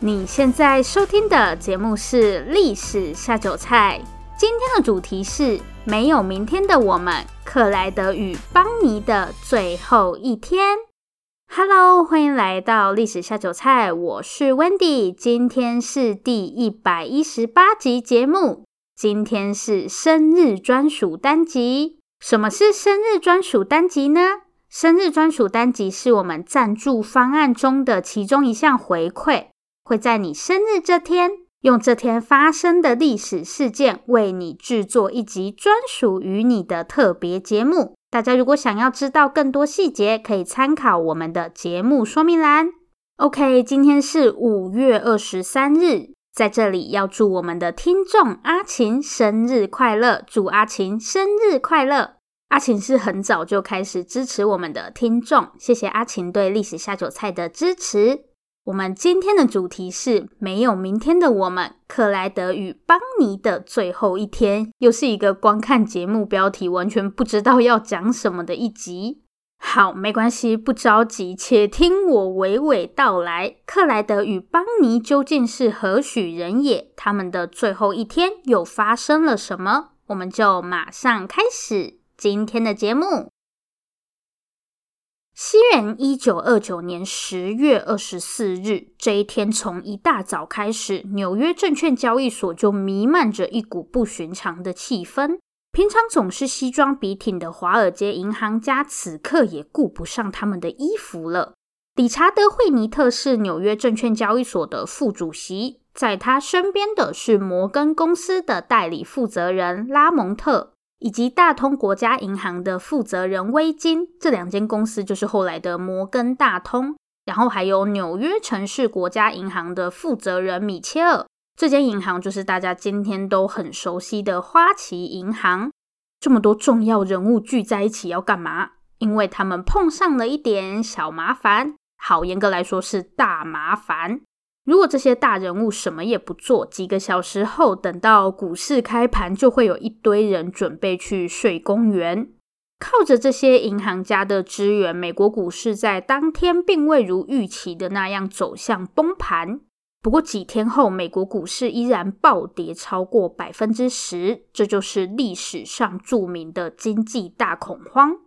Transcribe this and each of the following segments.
你现在收听的节目是《历史下酒菜》，今天的主题是没有明天的我们——克莱德与邦尼的最后一天。Hello，欢迎来到历史下酒菜，我是 Wendy，今天是第一百一十八集节目，今天是生日专属单集。什么是生日专属单集呢？生日专属单集是我们赞助方案中的其中一项回馈，会在你生日这天，用这天发生的历史事件，为你制作一集专属于你的特别节目。大家如果想要知道更多细节，可以参考我们的节目说明栏。OK，今天是五月二十三日，在这里要祝我们的听众阿琴生日快乐，祝阿琴生日快乐。阿琴是很早就开始支持我们的听众，谢谢阿琴对历史下酒菜的支持。我们今天的主题是没有明天的我们，克莱德与邦尼的最后一天，又是一个观看节目标题完全不知道要讲什么的一集。好，没关系，不着急，且听我娓娓道来。克莱德与邦尼究竟是何许人也？他们的最后一天又发生了什么？我们就马上开始今天的节目。西元一九二九年十月二十四日，这一天从一大早开始，纽约证券交易所就弥漫着一股不寻常的气氛。平常总是西装笔挺的华尔街银行家，此刻也顾不上他们的衣服了。理查德·惠尼特是纽约证券交易所的副主席，在他身边的是摩根公司的代理负责人拉蒙特。以及大通国家银行的负责人威金，这两间公司就是后来的摩根大通。然后还有纽约城市国家银行的负责人米切尔，这间银行就是大家今天都很熟悉的花旗银行。这么多重要人物聚在一起要干嘛？因为他们碰上了一点小麻烦，好，严格来说是大麻烦。如果这些大人物什么也不做，几个小时后，等到股市开盘，就会有一堆人准备去睡公园。靠着这些银行家的支援，美国股市在当天并未如预期的那样走向崩盘。不过几天后，美国股市依然暴跌超过百分之十，这就是历史上著名的经济大恐慌。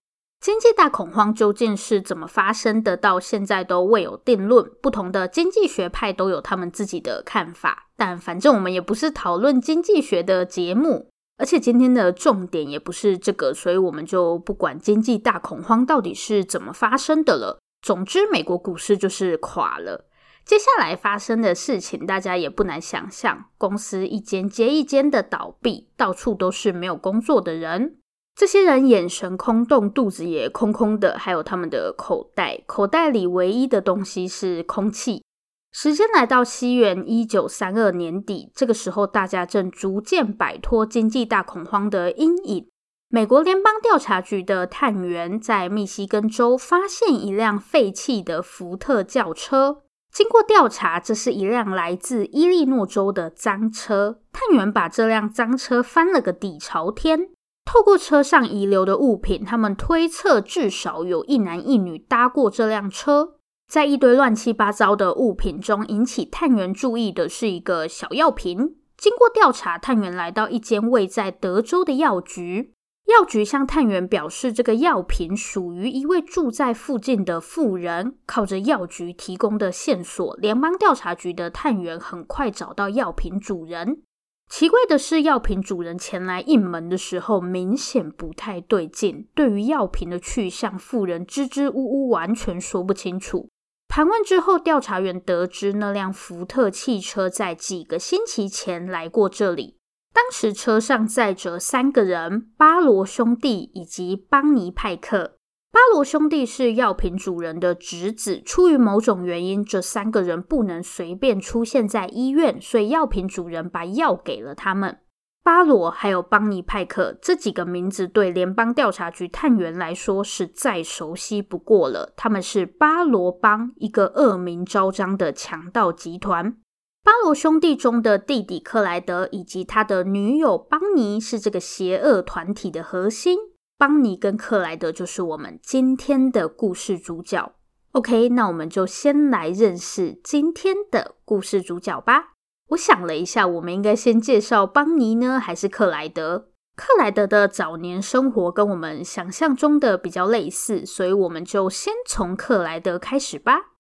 经济大恐慌究竟是怎么发生的？到现在都未有定论。不同的经济学派都有他们自己的看法，但反正我们也不是讨论经济学的节目，而且今天的重点也不是这个，所以我们就不管经济大恐慌到底是怎么发生的了。总之，美国股市就是垮了。接下来发生的事情，大家也不难想象：公司一间接一间的倒闭，到处都是没有工作的人。这些人眼神空洞，肚子也空空的，还有他们的口袋，口袋里唯一的东西是空气。时间来到西元一九三二年底，这个时候大家正逐渐摆脱经济大恐慌的阴影。美国联邦调查局的探员在密西根州发现一辆废弃的福特轿车，经过调查，这是一辆来自伊利诺州的赃车。探员把这辆赃车翻了个底朝天。透过车上遗留的物品，他们推测至少有一男一女搭过这辆车。在一堆乱七八糟的物品中，引起探员注意的是一个小药瓶。经过调查，探员来到一间位在德州的药局。药局向探员表示，这个药瓶属于一位住在附近的妇人。靠着药局提供的线索，联邦调查局的探员很快找到药瓶主人。奇怪的是，药品主人前来应门的时候，明显不太对劲。对于药品的去向，妇人支支吾吾，完全说不清楚。盘问之后，调查员得知那辆福特汽车在几个星期前来过这里。当时车上载着三个人：巴罗兄弟以及邦尼派克。巴罗兄弟是药品主人的侄子，出于某种原因，这三个人不能随便出现在医院，所以药品主人把药给了他们。巴罗还有邦尼派克这几个名字对联邦调查局探员来说是再熟悉不过了。他们是巴罗帮，一个恶名昭彰的强盗集团。巴罗兄弟中的弟弟克莱德以及他的女友邦尼是这个邪恶团体的核心。邦尼跟克莱德就是我们今天的故事主角。OK，那我们就先来认识今天的故事主角吧。我想了一下，我们应该先介绍邦尼呢，还是克莱德？克莱德的早年生活跟我们想象中的比较类似，所以我们就先从克莱德开始吧。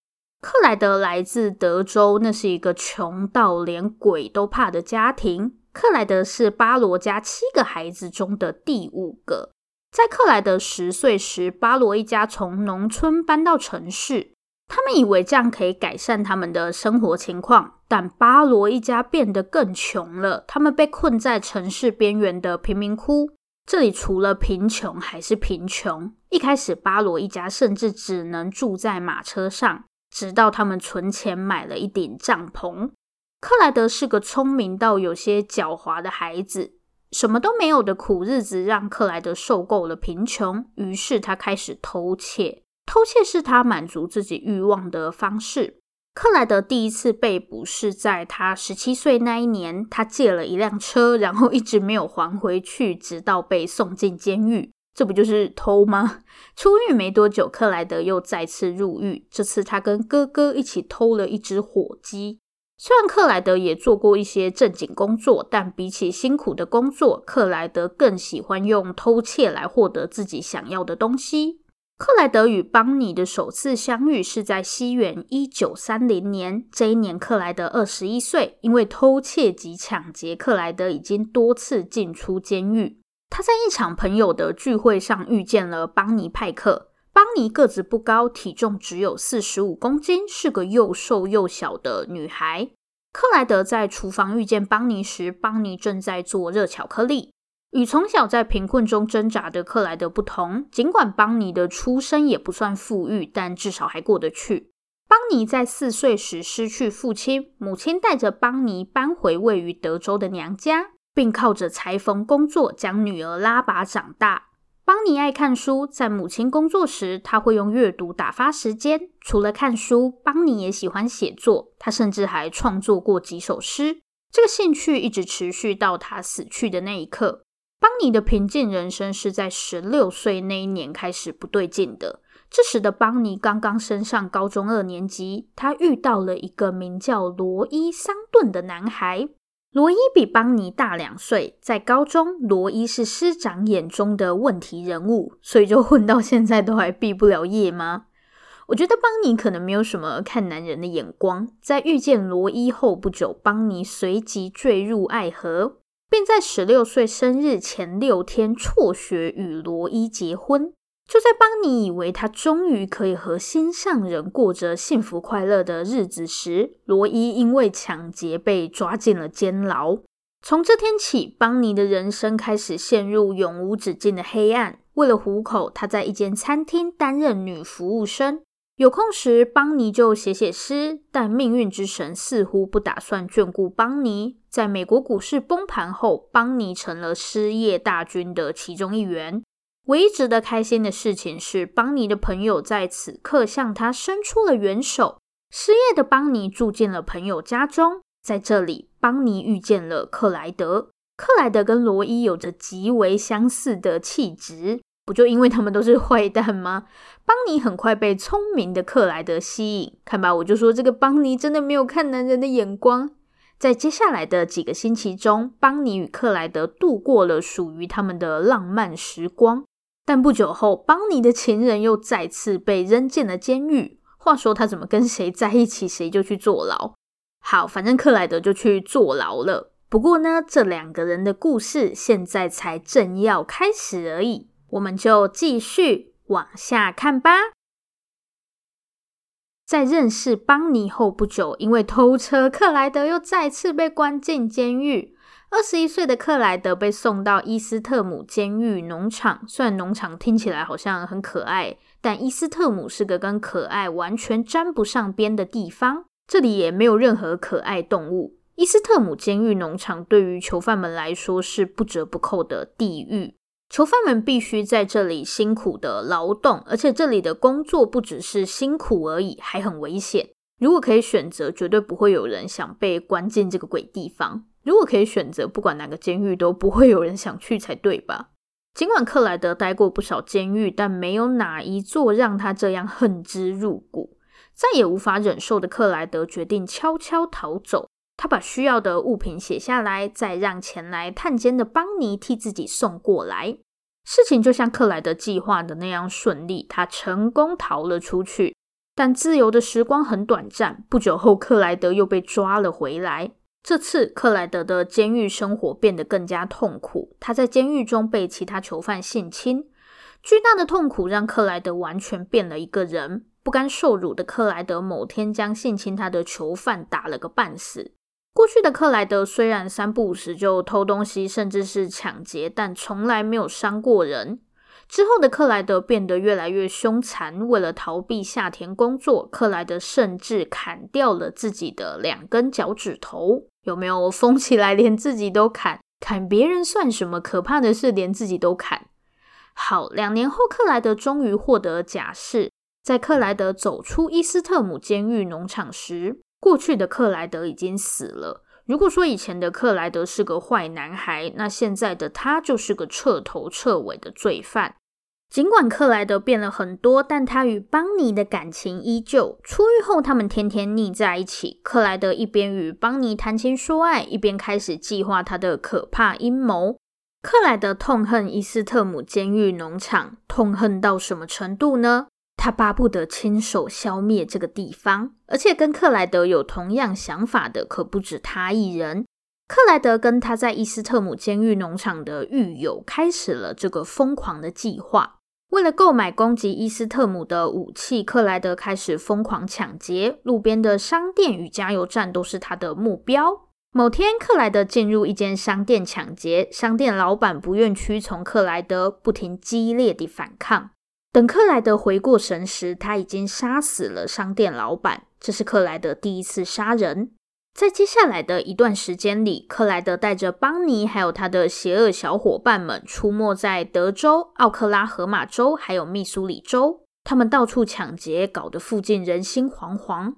克莱德来自德州，那是一个穷到连鬼都怕的家庭。克莱德是巴罗家七个孩子中的第五个。在克莱德十岁时，巴罗一家从农村搬到城市。他们以为这样可以改善他们的生活情况，但巴罗一家变得更穷了。他们被困在城市边缘的贫民窟，这里除了贫穷还是贫穷。一开始，巴罗一家甚至只能住在马车上，直到他们存钱买了一顶帐篷。克莱德是个聪明到有些狡猾的孩子。什么都没有的苦日子让克莱德受够了贫穷，于是他开始偷窃。偷窃是他满足自己欲望的方式。克莱德第一次被捕是在他十七岁那一年，他借了一辆车，然后一直没有还回去，直到被送进监狱。这不就是偷吗？出狱没多久，克莱德又再次入狱，这次他跟哥哥一起偷了一只火鸡。虽然克莱德也做过一些正经工作，但比起辛苦的工作，克莱德更喜欢用偷窃来获得自己想要的东西。克莱德与邦尼的首次相遇是在西元一九三零年，这一年克莱德二十一岁。因为偷窃及抢劫，克莱德已经多次进出监狱。他在一场朋友的聚会上遇见了邦尼派克。邦尼个子不高，体重只有四十五公斤，是个又瘦又小的女孩。克莱德在厨房遇见邦尼时，邦尼正在做热巧克力。与从小在贫困中挣扎的克莱德不同，尽管邦尼的出身也不算富裕，但至少还过得去。邦尼在四岁时失去父亲，母亲带着邦尼搬回位于德州的娘家，并靠着裁缝工作将女儿拉拔长大。邦尼爱看书，在母亲工作时，他会用阅读打发时间。除了看书，邦尼也喜欢写作，他甚至还创作过几首诗。这个兴趣一直持续到他死去的那一刻。邦尼的平静人生是在十六岁那一年开始不对劲的。这时的邦尼刚刚升上高中二年级，他遇到了一个名叫罗伊·桑顿的男孩。罗伊比邦尼大两岁，在高中，罗伊是师长眼中的问题人物，所以就混到现在都还毕不了业吗？我觉得邦尼可能没有什么看男人的眼光，在遇见罗伊后不久，邦尼随即坠入爱河，并在十六岁生日前六天辍学与罗伊结婚。就在邦尼以为他终于可以和心上人过着幸福快乐的日子时，罗伊因为抢劫被抓进了监牢。从这天起，邦尼的人生开始陷入永无止境的黑暗。为了糊口，他在一间餐厅担任女服务生。有空时，邦尼就写写诗。但命运之神似乎不打算眷顾邦尼。在美国股市崩盘后，邦尼成了失业大军的其中一员。唯一值得开心的事情是，邦尼的朋友在此刻向他伸出了援手。失业的邦尼住进了朋友家中，在这里，邦尼遇见了克莱德。克莱德跟罗伊有着极为相似的气质，不就因为他们都是坏蛋吗？邦尼很快被聪明的克莱德吸引。看吧，我就说这个邦尼真的没有看男人的眼光。在接下来的几个星期中，邦尼与克莱德度过了属于他们的浪漫时光。但不久后，邦尼的情人又再次被扔进了监狱。话说他怎么跟谁在一起，谁就去坐牢。好，反正克莱德就去坐牢了。不过呢，这两个人的故事现在才正要开始而已，我们就继续往下看吧。在认识邦尼后不久，因为偷车，克莱德又再次被关进监狱。二十一岁的克莱德被送到伊斯特姆监狱农场，虽然农场听起来好像很可爱，但伊斯特姆是个跟可爱完全沾不上边的地方，这里也没有任何可爱动物。伊斯特姆监狱农场对于囚犯们来说是不折不扣的地狱，囚犯们必须在这里辛苦的劳动，而且这里的工作不只是辛苦而已，还很危险。如果可以选择，绝对不会有人想被关进这个鬼地方。如果可以选择，不管哪个监狱都不会有人想去才对吧？尽管克莱德待过不少监狱，但没有哪一座让他这样恨之入骨。再也无法忍受的克莱德决定悄悄逃走。他把需要的物品写下来，再让前来探监的邦尼替自己送过来。事情就像克莱德计划的那样顺利，他成功逃了出去。但自由的时光很短暂，不久后克莱德又被抓了回来。这次，克莱德的监狱生活变得更加痛苦。他在监狱中被其他囚犯性侵，巨大的痛苦让克莱德完全变了一个人。不甘受辱的克莱德某天将性侵他的囚犯打了个半死。过去的克莱德虽然三不五时就偷东西，甚至是抢劫，但从来没有伤过人。之后的克莱德变得越来越凶残，为了逃避下田工作，克莱德甚至砍掉了自己的两根脚趾头。有没有我疯起来，连自己都砍？砍别人算什么？可怕的是，连自己都砍。好，两年后，克莱德终于获得假释。在克莱德走出伊斯特姆监狱农场时，过去的克莱德已经死了。如果说以前的克莱德是个坏男孩，那现在的他就是个彻头彻尾的罪犯。尽管克莱德变了很多，但他与邦尼的感情依旧。出狱后，他们天天腻在一起。克莱德一边与邦尼谈情说爱，一边开始计划他的可怕阴谋。克莱德痛恨伊斯特姆监狱农场，痛恨到什么程度呢？他巴不得亲手消灭这个地方。而且跟克莱德有同样想法的可不止他一人。克莱德跟他在伊斯特姆监狱农场的狱友开始了这个疯狂的计划。为了购买攻击伊斯特姆的武器，克莱德开始疯狂抢劫，路边的商店与加油站都是他的目标。某天，克莱德进入一间商店抢劫，商店老板不愿屈从克莱德，不停激烈地反抗。等克莱德回过神时，他已经杀死了商店老板。这是克莱德第一次杀人。在接下来的一段时间里，克莱德带着邦尼还有他的邪恶小伙伴们出没在德州、奥克拉荷马州还有密苏里州。他们到处抢劫，搞得附近人心惶惶。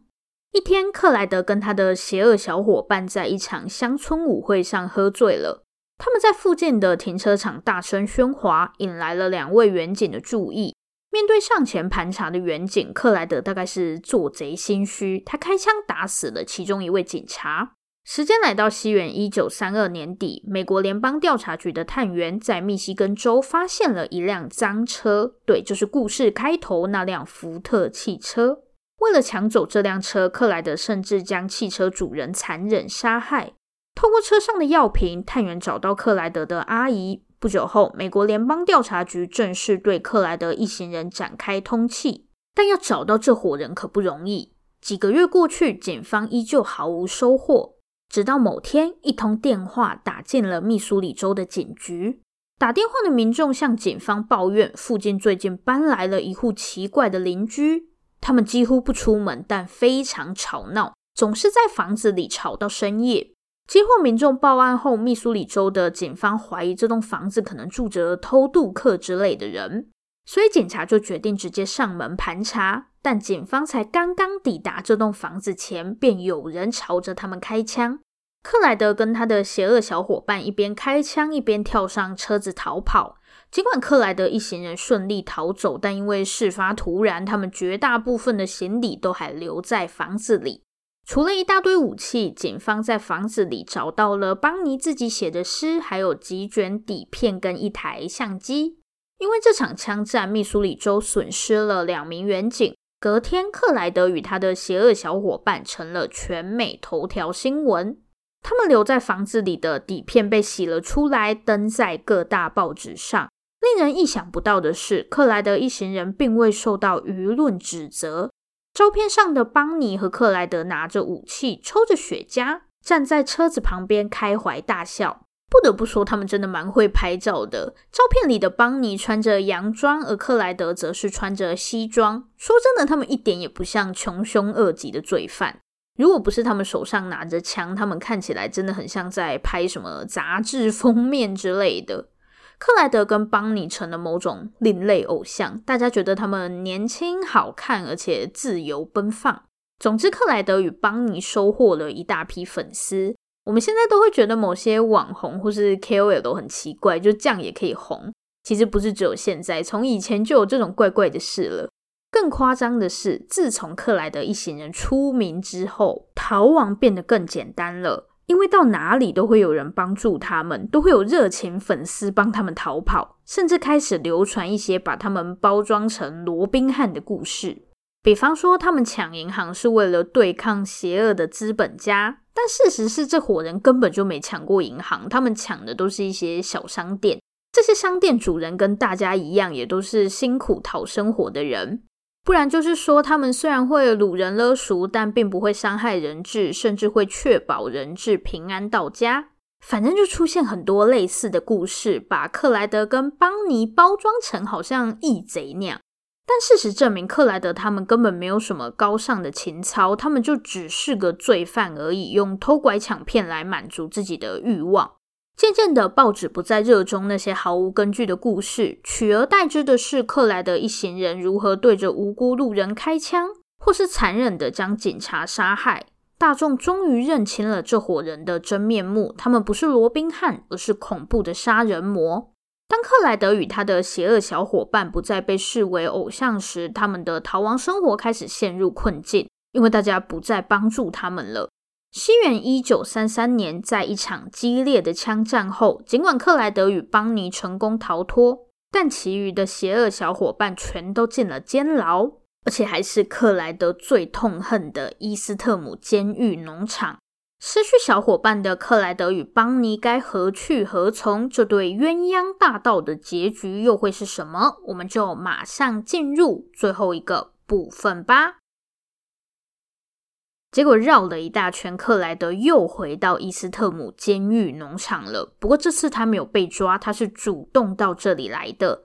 一天，克莱德跟他的邪恶小伙伴在一场乡村舞会上喝醉了。他们在附近的停车场大声喧哗，引来了两位员警的注意。面对上前盘查的员警，克莱德大概是做贼心虚，他开枪打死了其中一位警察。时间来到西元一九三二年底，美国联邦调查局的探员在密西根州发现了一辆赃车，对，就是故事开头那辆福特汽车。为了抢走这辆车，克莱德甚至将汽车主人残忍杀害。透过车上的药瓶，探员找到克莱德的阿姨。不久后，美国联邦调查局正式对克莱德一行人展开通缉，但要找到这伙人可不容易。几个月过去，警方依旧毫无收获。直到某天，一通电话打进了密苏里州的警局。打电话的民众向警方抱怨，附近最近搬来了一户奇怪的邻居，他们几乎不出门，但非常吵闹，总是在房子里吵到深夜。接获民众报案后，密苏里州的警方怀疑这栋房子可能住着偷渡客之类的人，所以警察就决定直接上门盘查。但警方才刚刚抵达这栋房子前，便有人朝着他们开枪。克莱德跟他的邪恶小伙伴一边开枪，一边跳上车子逃跑。尽管克莱德一行人顺利逃走，但因为事发突然，他们绝大部分的行李都还留在房子里。除了一大堆武器，警方在房子里找到了邦尼自己写的诗，还有几卷底片跟一台相机。因为这场枪战，密苏里州损失了两名员警。隔天，克莱德与他的邪恶小伙伴成了全美头条新闻。他们留在房子里的底片被洗了出来，登在各大报纸上。令人意想不到的是，克莱德一行人并未受到舆论指责。照片上的邦尼和克莱德拿着武器，抽着雪茄，站在车子旁边开怀大笑。不得不说，他们真的蛮会拍照的。照片里的邦尼穿着洋装，而克莱德则是穿着西装。说真的，他们一点也不像穷凶恶极的罪犯。如果不是他们手上拿着枪，他们看起来真的很像在拍什么杂志封面之类的。克莱德跟邦尼成了某种另类偶像，大家觉得他们年轻、好看，而且自由奔放。总之，克莱德与邦尼收获了一大批粉丝。我们现在都会觉得某些网红或是 KOL 都很奇怪，就这样也可以红。其实不是只有现在，从以前就有这种怪怪的事了。更夸张的是，自从克莱德一行人出名之后，逃亡变得更简单了，因为到哪里都会有人帮助他们，都会有热情粉丝帮他们逃跑，甚至开始流传一些把他们包装成罗宾汉的故事。比方说，他们抢银行是为了对抗邪恶的资本家，但事实是这伙人根本就没抢过银行，他们抢的都是一些小商店。这些商店主人跟大家一样，也都是辛苦讨生活的人。不然就是说，他们虽然会掳人勒赎，但并不会伤害人质，甚至会确保人质平安到家。反正就出现很多类似的故事，把克莱德跟邦尼包装成好像义贼那样。但事实证明，克莱德他们根本没有什么高尚的情操，他们就只是个罪犯而已，用偷拐抢骗来满足自己的欲望。渐渐的，报纸不再热衷那些毫无根据的故事，取而代之的是克莱德一行人如何对着无辜路人开枪，或是残忍的将警察杀害。大众终于认清了这伙人的真面目，他们不是罗宾汉，而是恐怖的杀人魔。当克莱德与他的邪恶小伙伴不再被视为偶像时，他们的逃亡生活开始陷入困境，因为大家不再帮助他们了。西元一九三三年，在一场激烈的枪战后，尽管克莱德与邦尼成功逃脱，但其余的邪恶小伙伴全都进了监牢，而且还是克莱德最痛恨的伊斯特姆监狱农场。失去小伙伴的克莱德与邦尼该何去何从？这对鸳鸯大盗的结局又会是什么？我们就马上进入最后一个部分吧。结果绕了一大圈，克莱德又回到伊斯特姆监狱农场了。不过这次他没有被抓，他是主动到这里来的。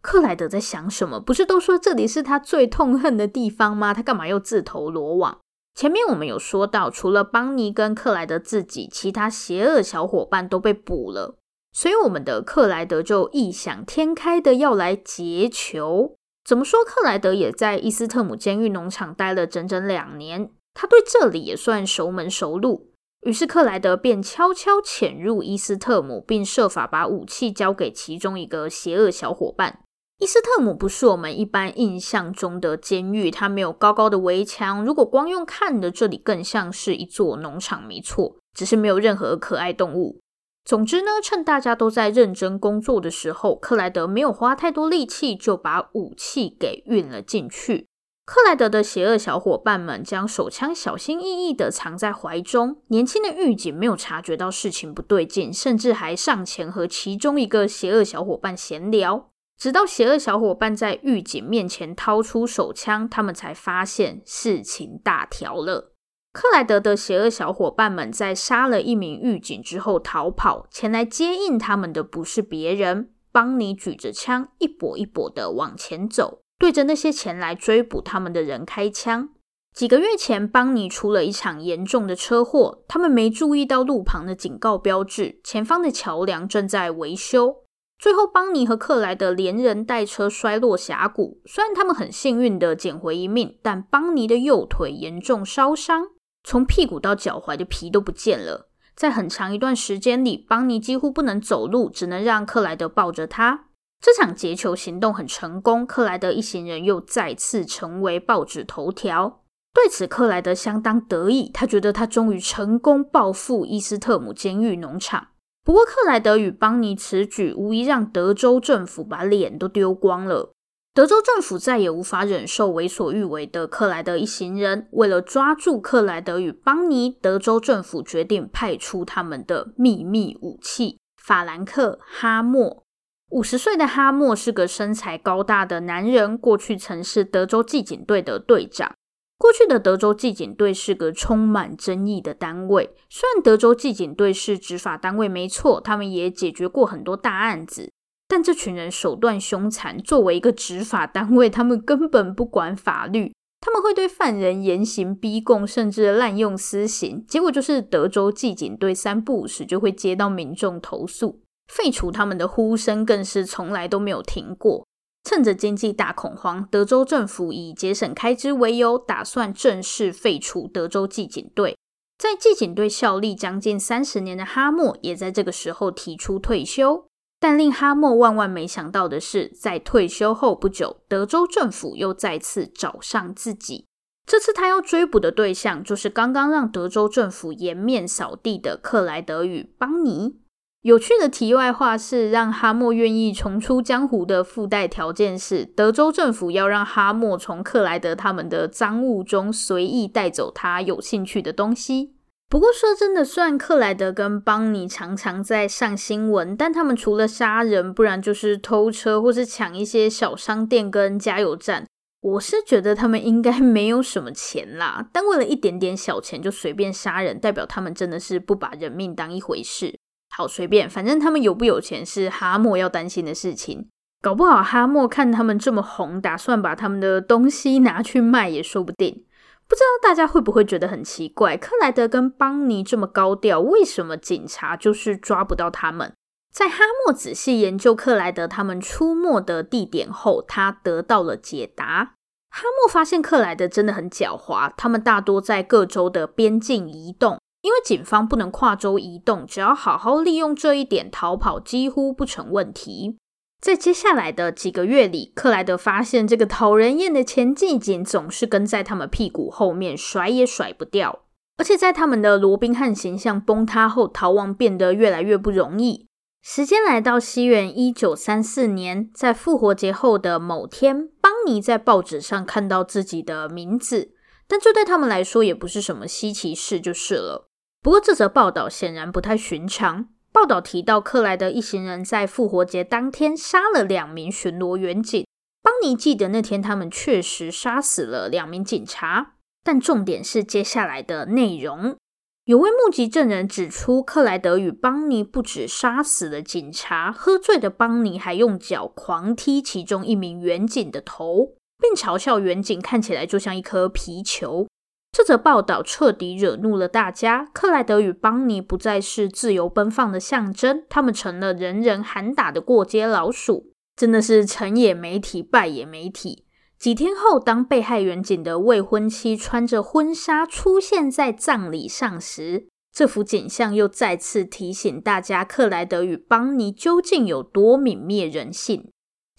克莱德在想什么？不是都说这里是他最痛恨的地方吗？他干嘛又自投罗网？前面我们有说到，除了邦尼跟克莱德自己，其他邪恶小伙伴都被捕了，所以我们的克莱德就异想天开的要来劫囚。怎么说？克莱德也在伊斯特姆监狱农场待了整整两年，他对这里也算熟门熟路。于是克莱德便悄悄潜入伊斯特姆，并设法把武器交给其中一个邪恶小伙伴。伊斯特姆不是我们一般印象中的监狱，它没有高高的围墙。如果光用看的，这里更像是一座农场，没错，只是没有任何可爱动物。总之呢，趁大家都在认真工作的时候，克莱德没有花太多力气，就把武器给运了进去。克莱德的邪恶小伙伴们将手枪小心翼翼地藏在怀中，年轻的狱警没有察觉到事情不对劲，甚至还上前和其中一个邪恶小伙伴闲聊。直到邪恶小伙伴在狱警面前掏出手枪，他们才发现事情大条了。克莱德的邪恶小伙伴们在杀了一名狱警之后逃跑，前来接应他们的不是别人，邦尼举着枪一跛一跛的往前走，对着那些前来追捕他们的人开枪。几个月前，邦尼出了一场严重的车祸，他们没注意到路旁的警告标志，前方的桥梁正在维修。最后，邦尼和克莱德连人带车摔落峡谷。虽然他们很幸运地捡回一命，但邦尼的右腿严重烧伤，从屁股到脚踝的皮都不见了。在很长一段时间里，邦尼几乎不能走路，只能让克莱德抱着他。这场劫囚行动很成功，克莱德一行人又再次成为报纸头条。对此，克莱德相当得意，他觉得他终于成功报复伊斯特姆监狱农场。不过，克莱德与邦尼此举无疑让德州政府把脸都丢光了。德州政府再也无法忍受为所欲为的克莱德一行人。为了抓住克莱德与邦尼，德州政府决定派出他们的秘密武器——法兰克·哈默。五十岁的哈默是个身材高大的男人，过去曾是德州骑警队的队长。过去的德州纪警队是个充满争议的单位，虽然德州纪警队是执法单位没错，他们也解决过很多大案子，但这群人手段凶残，作为一个执法单位，他们根本不管法律，他们会对犯人严刑逼供，甚至滥用私刑，结果就是德州纪警队三不五时就会接到民众投诉，废除他们的呼声更是从来都没有停过。趁着经济大恐慌，德州政府以节省开支为由，打算正式废除德州纪警队。在纪警队效力将近三十年的哈默，也在这个时候提出退休。但令哈默万万没想到的是，在退休后不久，德州政府又再次找上自己。这次他要追捕的对象，就是刚刚让德州政府颜面扫地的克莱德与邦尼。有趣的题外话是，让哈默愿意重出江湖的附带条件是，德州政府要让哈默从克莱德他们的赃物中随意带走他有兴趣的东西。不过说真的，虽然克莱德跟邦尼常常在上新闻，但他们除了杀人，不然就是偷车或是抢一些小商店跟加油站。我是觉得他们应该没有什么钱啦，但为了一点点小钱就随便杀人，代表他们真的是不把人命当一回事。好随便，反正他们有不有钱是哈默要担心的事情。搞不好哈默看他们这么红，打算把他们的东西拿去卖也说不定。不知道大家会不会觉得很奇怪？克莱德跟邦尼这么高调，为什么警察就是抓不到他们？在哈默仔细研究克莱德他们出没的地点后，他得到了解答。哈默发现克莱德真的很狡猾，他们大多在各州的边境移动。因为警方不能跨州移动，只要好好利用这一点，逃跑几乎不成问题。在接下来的几个月里，克莱德发现这个讨人厌的前纪警总是跟在他们屁股后面，甩也甩不掉。而且在他们的罗宾汉形象崩塌后，逃亡变得越来越不容易。时间来到西元一九三四年，在复活节后的某天，邦尼在报纸上看到自己的名字，但这对他们来说也不是什么稀奇事，就是了。不过，这则报道显然不太寻常。报道提到，克莱德一行人在复活节当天杀了两名巡逻员警。邦尼记得那天他们确实杀死了两名警察，但重点是接下来的内容。有位目击证人指出，克莱德与邦尼不止杀死了警察，喝醉的邦尼还用脚狂踢其中一名员警的头，并嘲笑员警看起来就像一颗皮球。这则报道彻底惹怒了大家。克莱德与邦尼不再是自由奔放的象征，他们成了人人喊打的过街老鼠，真的是成也媒体，败也媒体。几天后，当被害员警的未婚妻穿着婚纱出现在葬礼上时，这幅景象又再次提醒大家，克莱德与邦尼究竟有多泯灭人性。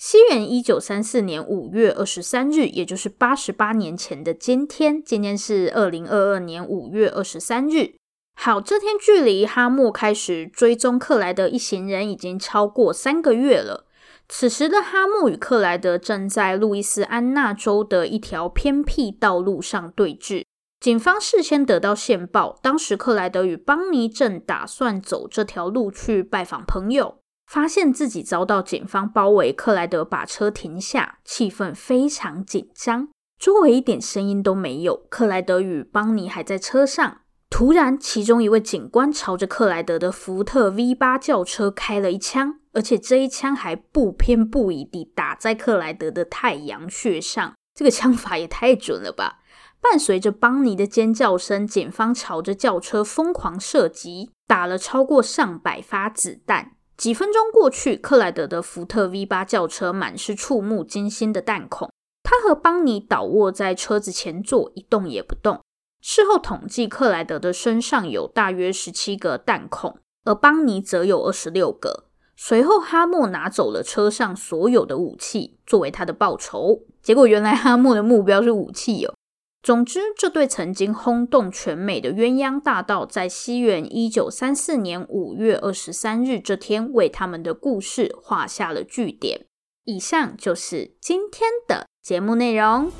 西元一九三四年五月二十三日，也就是八十八年前的今天，今天是二零二二年五月二十三日。好，这天距离哈默开始追踪克莱德一行人已经超过三个月了。此时的哈默与克莱德正在路易斯安那州的一条偏僻道路上对峙。警方事先得到线报，当时克莱德与邦尼正打算走这条路去拜访朋友。发现自己遭到警方包围，克莱德把车停下，气氛非常紧张，周围一点声音都没有。克莱德与邦尼还在车上，突然，其中一位警官朝着克莱德的福特 V 八轿车开了一枪，而且这一枪还不偏不倚地打在克莱德的太阳穴上。这个枪法也太准了吧！伴随着邦尼的尖叫声，警方朝着轿车疯狂射击，打了超过上百发子弹。几分钟过去，克莱德的福特 V 八轿车满是触目惊心的弹孔。他和邦尼倒卧在车子前座，一动也不动。事后统计，克莱德的身上有大约十七个弹孔，而邦尼则有二十六个。随后，哈默拿走了车上所有的武器，作为他的报酬。结果，原来哈默的目标是武器哦。总之，这对曾经轰动全美的鸳鸯大盗，在西元一九三四年五月二十三日这天，为他们的故事画下了句点。以上就是今天的节目内容。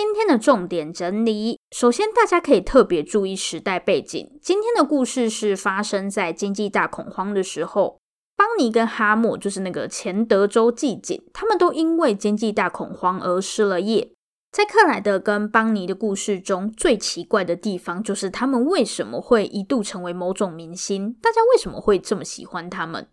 今天的重点整理，首先大家可以特别注意时代背景。今天的故事是发生在经济大恐慌的时候，邦尼跟哈默就是那个前德州妓警，他们都因为经济大恐慌而失了业。在克莱德跟邦尼的故事中，最奇怪的地方就是他们为什么会一度成为某种明星？大家为什么会这么喜欢他们？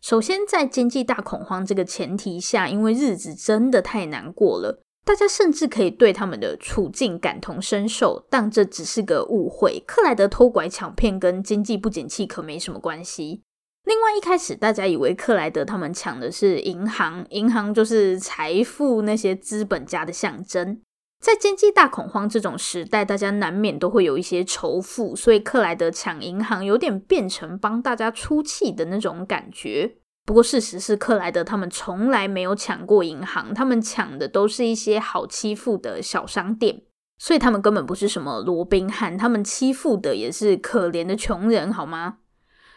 首先，在经济大恐慌这个前提下，因为日子真的太难过了，大家甚至可以对他们的处境感同身受。但这只是个误会，克莱德偷拐抢骗跟经济不景气可没什么关系。另外，一开始大家以为克莱德他们抢的是银行，银行就是财富那些资本家的象征。在经济大恐慌这种时代，大家难免都会有一些仇富，所以克莱德抢银行有点变成帮大家出气的那种感觉。不过事实是，克莱德他们从来没有抢过银行，他们抢的都是一些好欺负的小商店，所以他们根本不是什么罗宾汉，他们欺负的也是可怜的穷人，好吗？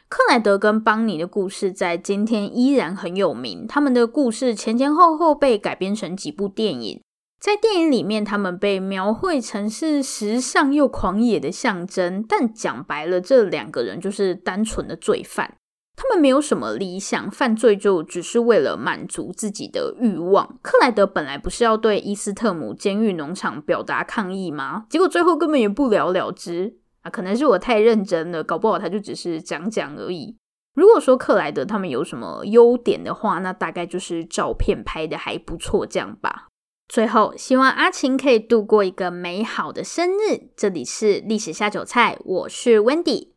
克莱德跟邦尼的故事在今天依然很有名，他们的故事前前后后被改编成几部电影。在电影里面，他们被描绘成是时尚又狂野的象征，但讲白了，这两个人就是单纯的罪犯。他们没有什么理想，犯罪就只是为了满足自己的欲望。克莱德本来不是要对伊斯特姆监狱农场表达抗议吗？结果最后根本也不了了之啊！可能是我太认真了，搞不好他就只是讲讲而已。如果说克莱德他们有什么优点的话，那大概就是照片拍得还不错，这样吧。最后，希望阿晴可以度过一个美好的生日。这里是历史下酒菜，我是 Wendy。